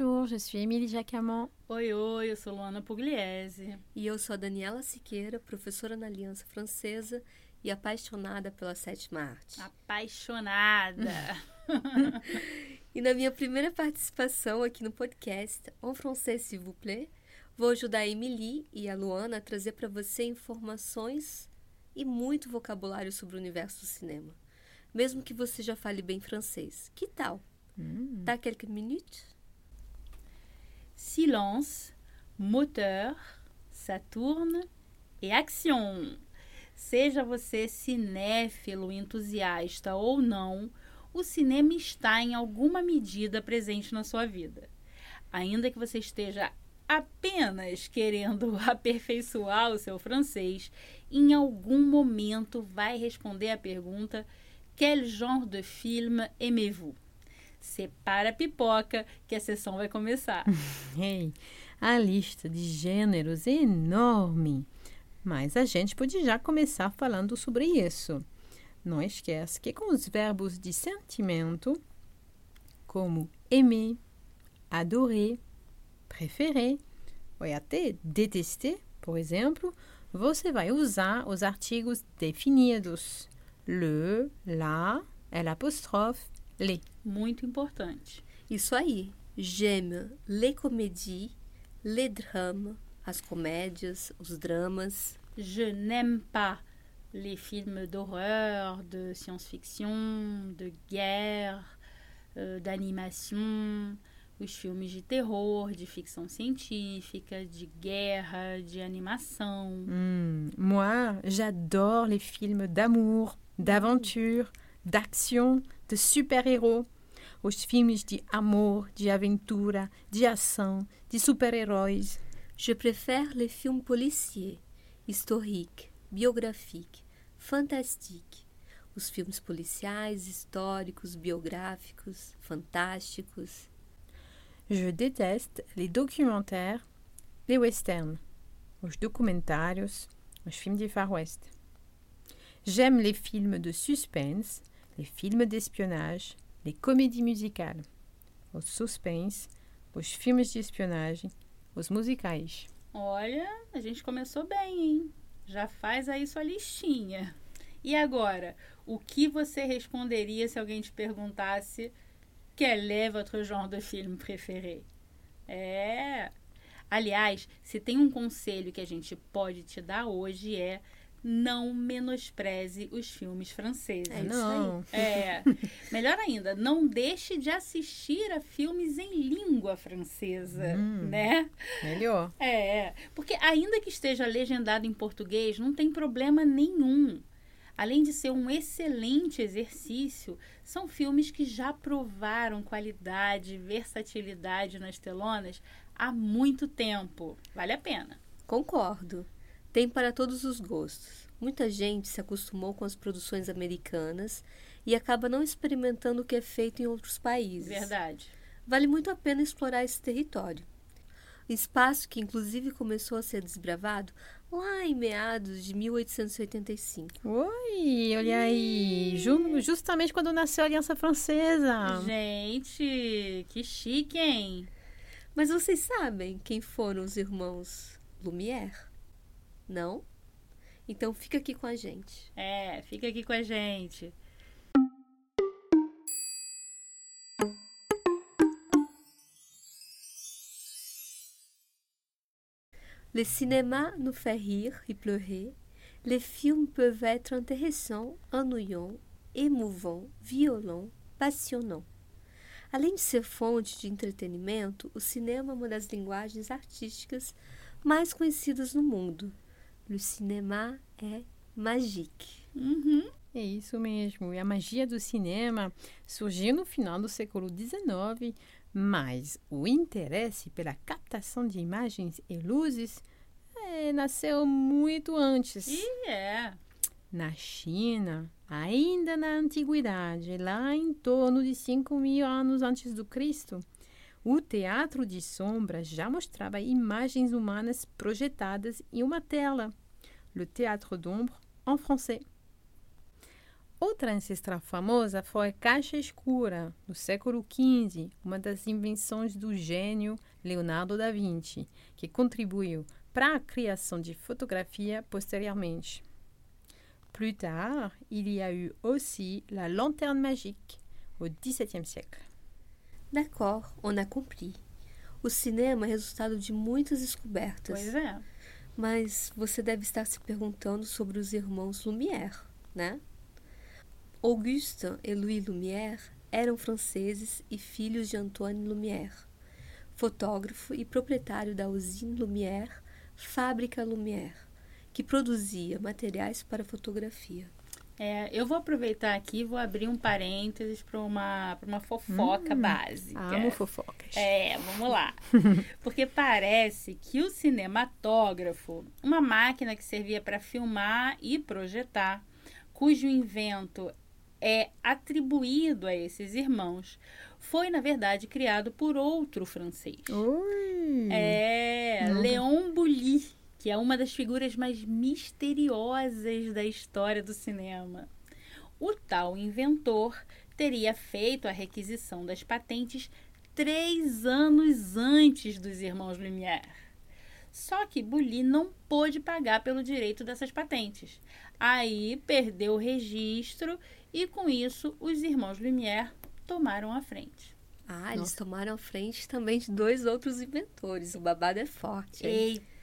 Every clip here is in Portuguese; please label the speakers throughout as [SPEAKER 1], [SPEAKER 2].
[SPEAKER 1] Bonjour, je suis Émilie Jacamant.
[SPEAKER 2] Oi, oi, eu sou Luana Pugliese.
[SPEAKER 3] E eu sou a Daniela Siqueira, professora na Aliança Francesa e apaixonada pela sétima arte.
[SPEAKER 2] Apaixonada.
[SPEAKER 3] E na minha primeira participação aqui no podcast En Français S'il vous plaît, vou ajudar a Emily e a Luana a trazer para você informações e muito vocabulário sobre o universo do cinema. Mesmo que você já fale bem francês. Que tal? Dá quelques minutes?
[SPEAKER 2] Silence, moteur, Saturne e action. Seja você cinéfilo, entusiasta ou não, o cinema está em alguma medida presente na sua vida. Ainda que você esteja apenas querendo aperfeiçoar o seu francês, em algum momento vai responder a pergunta: Quel genre de film aimez-vous? Separa a pipoca que a sessão vai começar.
[SPEAKER 1] Ei, a lista de gêneros é enorme, mas a gente pode já começar falando sobre isso. Não esquece que com os verbos de sentimento, como aimer, adorer, préférer, ou até détester, por exemplo, você vai usar os artigos definidos. Le, la, l'apostrophe, les.
[SPEAKER 2] Muito importante.
[SPEAKER 3] Isso aí. J'aime les comédies, les drames, as comédias, os dramas.
[SPEAKER 2] Je n'aime pas les films d'horreur, de science-fiction, de guerre, euh, d'animation, os filmes de terror, de ficção científica, de guerra, de animação.
[SPEAKER 1] Hmm, Moi, j'adore les films d'amour, d'aventure, d'action, de super-héros. Os filmes de amor, de aventura, de ação, de super-heróis.
[SPEAKER 3] Je préfère les films policiers, historiques, biographiques, fantastiques. Os filmes policiais, históricos, biográficos, fantásticos.
[SPEAKER 1] Je déteste les documentaires, les westerns, os documentários, os filmes de faroeste. J'aime les films de suspense, les films d'espionnage, les comédies musicales, os suspense, os filmes de espionagem, os musicais.
[SPEAKER 2] Olha, a gente começou bem, hein? Já faz aí sua listinha. E agora, o que você responderia se alguém te perguntasse quel est votre genre de film préféré? É. Aliás, se tem um conselho que a gente pode te dar hoje é não menospreze os filmes franceses.
[SPEAKER 3] É
[SPEAKER 1] Não,
[SPEAKER 2] É. Melhor ainda, não deixe de assistir a filmes em língua francesa, né?
[SPEAKER 1] melhor.
[SPEAKER 2] É, porque ainda que esteja legendado em português, não tem problema nenhum. Além de ser um excelente exercício, são filmes que já provaram qualidade, versatilidade nas telonas há muito tempo. Vale a pena.
[SPEAKER 3] Concordo. Tem para todos os gostos. Muita gente se acostumou com as produções americanas e acaba não experimentando o que é feito em outros países.
[SPEAKER 2] Verdade.
[SPEAKER 3] Vale muito a pena explorar esse território. Espaço que inclusive começou a ser desbravado lá em meados de 1885.
[SPEAKER 1] Oi, olha aí. Ju- justamente quando nasceu a Aliança Francesa.
[SPEAKER 2] Gente, que chique, hein?
[SPEAKER 3] Mas vocês sabem quem foram os irmãos Lumière? Não? Então fica aqui com a gente.
[SPEAKER 2] É, fica aqui com a gente.
[SPEAKER 3] Le cinéma nous fait rire et pleurer. Les films peuvent être intéressants, ennuyants, émouvants, violents, passionnants. Além de ser fonte de entretenimento, o cinema é uma das linguagens artísticas mais conhecidas no mundo. Le cinéma est magique.
[SPEAKER 2] Uhum.
[SPEAKER 1] É isso mesmo. E a magia do cinema surgiu no final do século XIX, mas o interesse pela captação de imagens e luzes eh, nasceu muito antes.
[SPEAKER 2] E é.
[SPEAKER 1] Na China, ainda na antiguidade, lá em torno de 5 mil anos antes do Cristo, o teatro de sombras já mostrava imagens humanas projetadas em uma tela. Le théâtre d'ombre en français. Outra ancestral famosa foi a caixa escura, no século XV, uma das invenções do gênio Leonardo da Vinci, que contribuiu para a criação de fotografia posteriormente. Plus tard, il y a eu aussi la lanterne magique au XVIIe siècle.
[SPEAKER 3] D'accord, on a compris. O cinema é resultado de muitas descobertas.
[SPEAKER 2] Pois é.
[SPEAKER 3] Mas você deve estar se perguntando sobre os irmãos Lumière, né? Auguste e Louis Lumière eram franceses e filhos de Antoine Lumière, fotógrafo e proprietário da usine Lumière, Fábrica Lumière, que produzia materiais para fotografia.
[SPEAKER 2] É, eu vou aproveitar aqui e vou abrir um parênteses para uma, pra uma fofoca básica.
[SPEAKER 1] Amo fofocas.
[SPEAKER 2] É, vamos lá. Porque parece que o cinematógrafo, uma máquina que servia para filmar e projetar, cujo invento é atribuído a esses irmãos, foi na verdade criado por outro francês.
[SPEAKER 1] Ui!
[SPEAKER 2] É,
[SPEAKER 1] Uhum.
[SPEAKER 2] Léon Bully, que é uma das figuras mais misteriosas da história do cinema. O tal inventor teria feito a requisição das patentes três anos antes dos irmãos Lumière. Só que Bully não pôde pagar pelo direito dessas patentes. Aí perdeu o registro e, com isso, os irmãos Lumière tomaram a frente.
[SPEAKER 3] Ah, eles
[SPEAKER 1] Nossa.
[SPEAKER 3] tomaram a frente também de dois outros inventores. O babado é forte. hein?
[SPEAKER 2] Eita!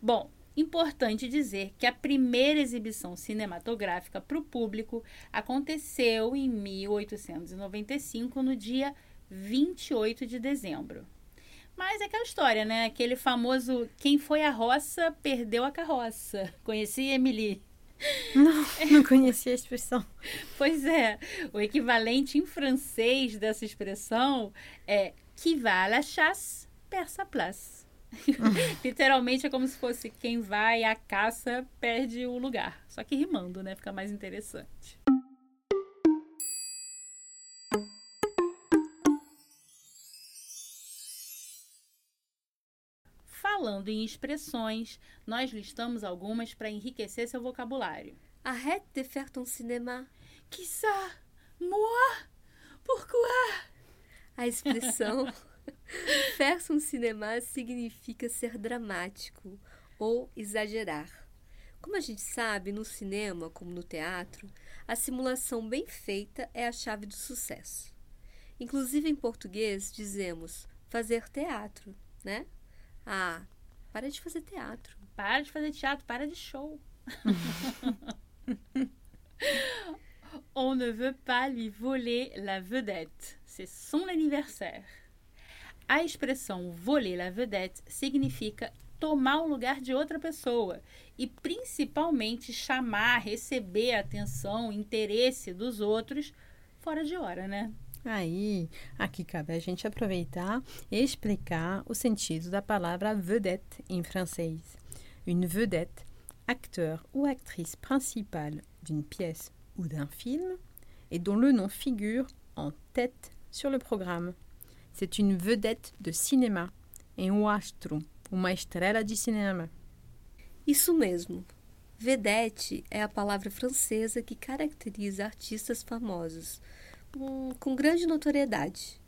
[SPEAKER 2] Bom, importante dizer que a primeira exibição cinematográfica para o público aconteceu em 1895, no dia 28 de dezembro. Mas é aquela história, né? Aquele famoso quem foi à roça perdeu a carroça. Conheci Emily.
[SPEAKER 1] Não conhecia a expressão.
[SPEAKER 2] Pois é, o equivalente em francês dessa expressão é qui va à la chasse perd sa place. Literalmente é como se fosse quem vai à caça perde o lugar. Só que rimando, né? Fica mais interessante. Falando em expressões, nós listamos algumas para enriquecer seu vocabulário.
[SPEAKER 3] Arrête de faire ton cinéma.
[SPEAKER 2] Qui ça? Moi? Pourquoi?
[SPEAKER 3] A expressão faire son cinéma significa ser dramático ou exagerar. Como a gente sabe, no cinema, como no teatro, a simulação bem feita é a chave do sucesso. Inclusive em português dizemos fazer teatro, né? Ah, para de fazer teatro.
[SPEAKER 2] Para de fazer teatro, para de show. On ne veut pas lui voler la vedette. C'est son anniversaire. A expressão voler la vedette significa tomar o lugar de outra pessoa e principalmente chamar, receber a atenção, interesse dos outros fora de hora, né?
[SPEAKER 1] Aí, aqui cabe a gente aproveitar e explicar o sentido da palavra vedette em francês. Une vedette, acteur ou actrice principale d'une pièce ou d'un film et dont le nom figure en tête sur le programme. C'est une vedette de cinéma, é um astro, uma estrela de cinema.
[SPEAKER 3] Isso mesmo. Vedette é a palavra francesa que caracteriza artistas famosos, hum, com grande notoriedade.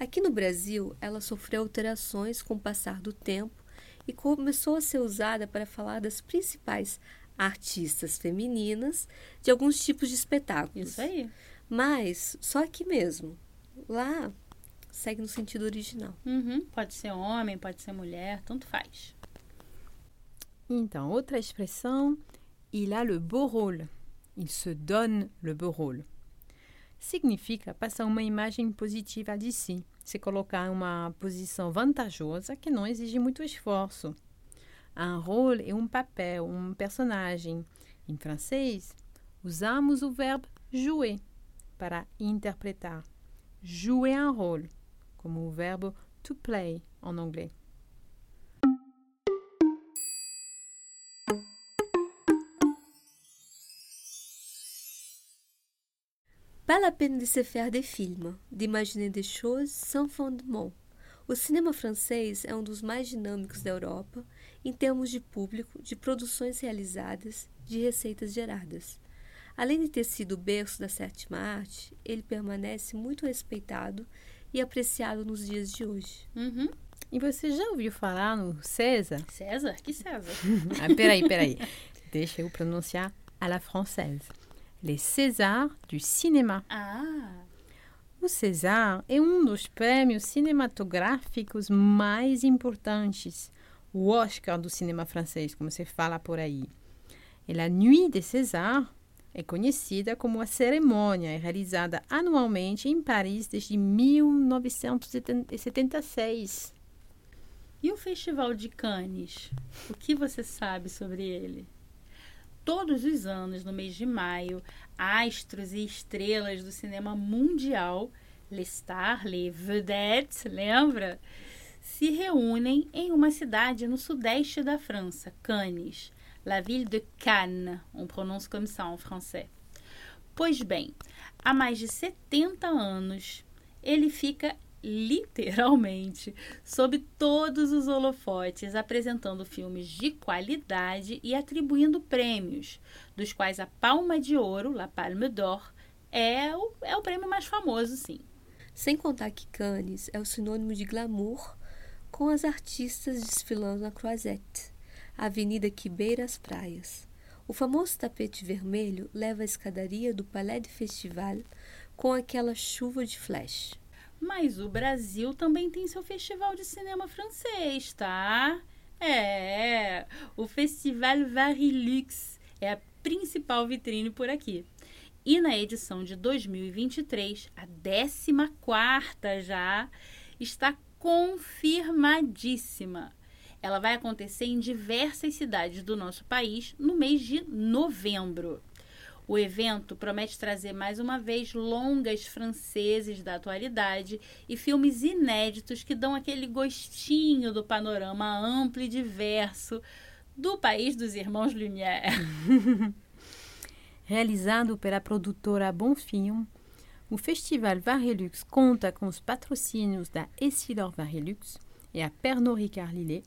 [SPEAKER 3] Aqui no Brasil, ela sofreu alterações com o passar do tempo e começou a ser usada para falar das principais artistas femininas de alguns tipos de espetáculos.
[SPEAKER 2] Isso aí.
[SPEAKER 3] Mas só aqui mesmo. Lá segue no sentido original.
[SPEAKER 2] Uhum. Pode ser homem, pode ser mulher, tanto faz.
[SPEAKER 1] Então, outra expressão, il a le beau rôle. Il se donne le beau rôle. Significa passar uma imagem positiva de si, se colocar em uma posição vantajosa que não exige muito esforço. Un rôle é um papel, um personagem. Em francês, usamos o verbo jouer para interpretar. Jouer un rôle, como o verbo to play en anglais.
[SPEAKER 3] Pas la peine de se faire des films, d'imaginer des choses sans fondement. O cinema francês é um dos mais dinâmicos da Europa em termos de público, de produções realizadas, de receitas geradas. Além de ter sido o berço da sétima arte, ele permanece muito respeitado e apreciado nos dias de hoje.
[SPEAKER 2] Uhum.
[SPEAKER 1] E você já ouviu falar no César?
[SPEAKER 2] César? Que César?
[SPEAKER 1] ah, peraí, peraí. Deixa eu pronunciar à la française. Les Césars du cinéma.
[SPEAKER 2] Ah,
[SPEAKER 1] O César é um dos prêmios cinematográficos mais importantes, o Oscar do cinema francês, como se fala por aí. E a Nuit des Césars é conhecida como a cerimônia é realizada anualmente em Paris desde 1976.
[SPEAKER 2] e o Festival de Cannes? O que você sabe sobre ele? Todos os anos, no mês de maio, astros e estrelas do cinema mundial, les stars, les vedettes, lembra? Se reúnem em uma cidade no sudeste da França, Cannes, la ville de Cannes, on prononce comme ça en français. Pois bem, há mais de 70 anos, ele fica literalmente sob todos os holofotes, apresentando filmes de qualidade e atribuindo prêmios, dos quais a Palma de Ouro, La Palme d'Or, é o, é o prêmio mais famoso, sim.
[SPEAKER 3] Sem contar que Cannes é o sinônimo de glamour, com as artistas desfilando na Croisette, avenida que beira as praias. O famoso tapete vermelho leva a escadaria do Palais de Festival com aquela chuva de flash.
[SPEAKER 2] Mas o Brasil também tem seu festival de cinema francês, tá? É, o Festival Varilux é a principal vitrine por aqui. E na edição de 2023, a 14 já, está confirmadíssima. Ela vai acontecer em diversas cidades do nosso país no mês de novembro. O evento promete trazer mais uma vez longas franceses da atualidade e filmes inéditos que dão aquele gostinho do panorama amplo e diverso do país dos irmãos Lumière.
[SPEAKER 1] Realizado pela produtora Bonfilm, o Festival Varilux conta com os patrocínios da Essilor Varilux e a Pernod Ricard Lillet,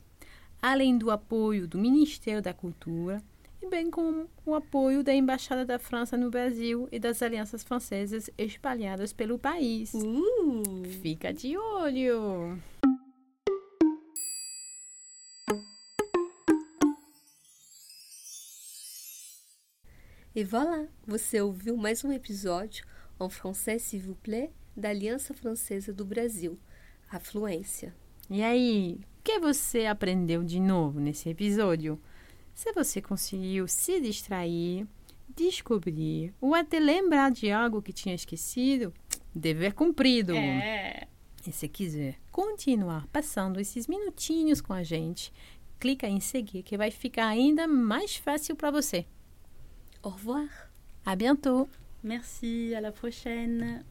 [SPEAKER 1] além do apoio do Ministério da Cultura e bem como o apoio da Embaixada da França no Brasil e das alianças francesas espalhadas pelo país.
[SPEAKER 3] Uh!
[SPEAKER 1] Fica de olho!
[SPEAKER 3] E voilà, você ouviu mais um episódio en français s'il vous plaît da Aliança Francesa do Brasil, a Fluência.
[SPEAKER 1] E aí, que você aprendeu de novo nesse episódio? Se você conseguiu se distrair, descobrir ou até lembrar de algo que tinha esquecido, dever cumprido.
[SPEAKER 2] É.
[SPEAKER 1] E se quiser continuar passando esses minutinhos com a gente, clica em seguir que vai ficar ainda mais fácil para você.
[SPEAKER 3] Au revoir!
[SPEAKER 1] À bientôt!
[SPEAKER 2] Merci, à la prochaine.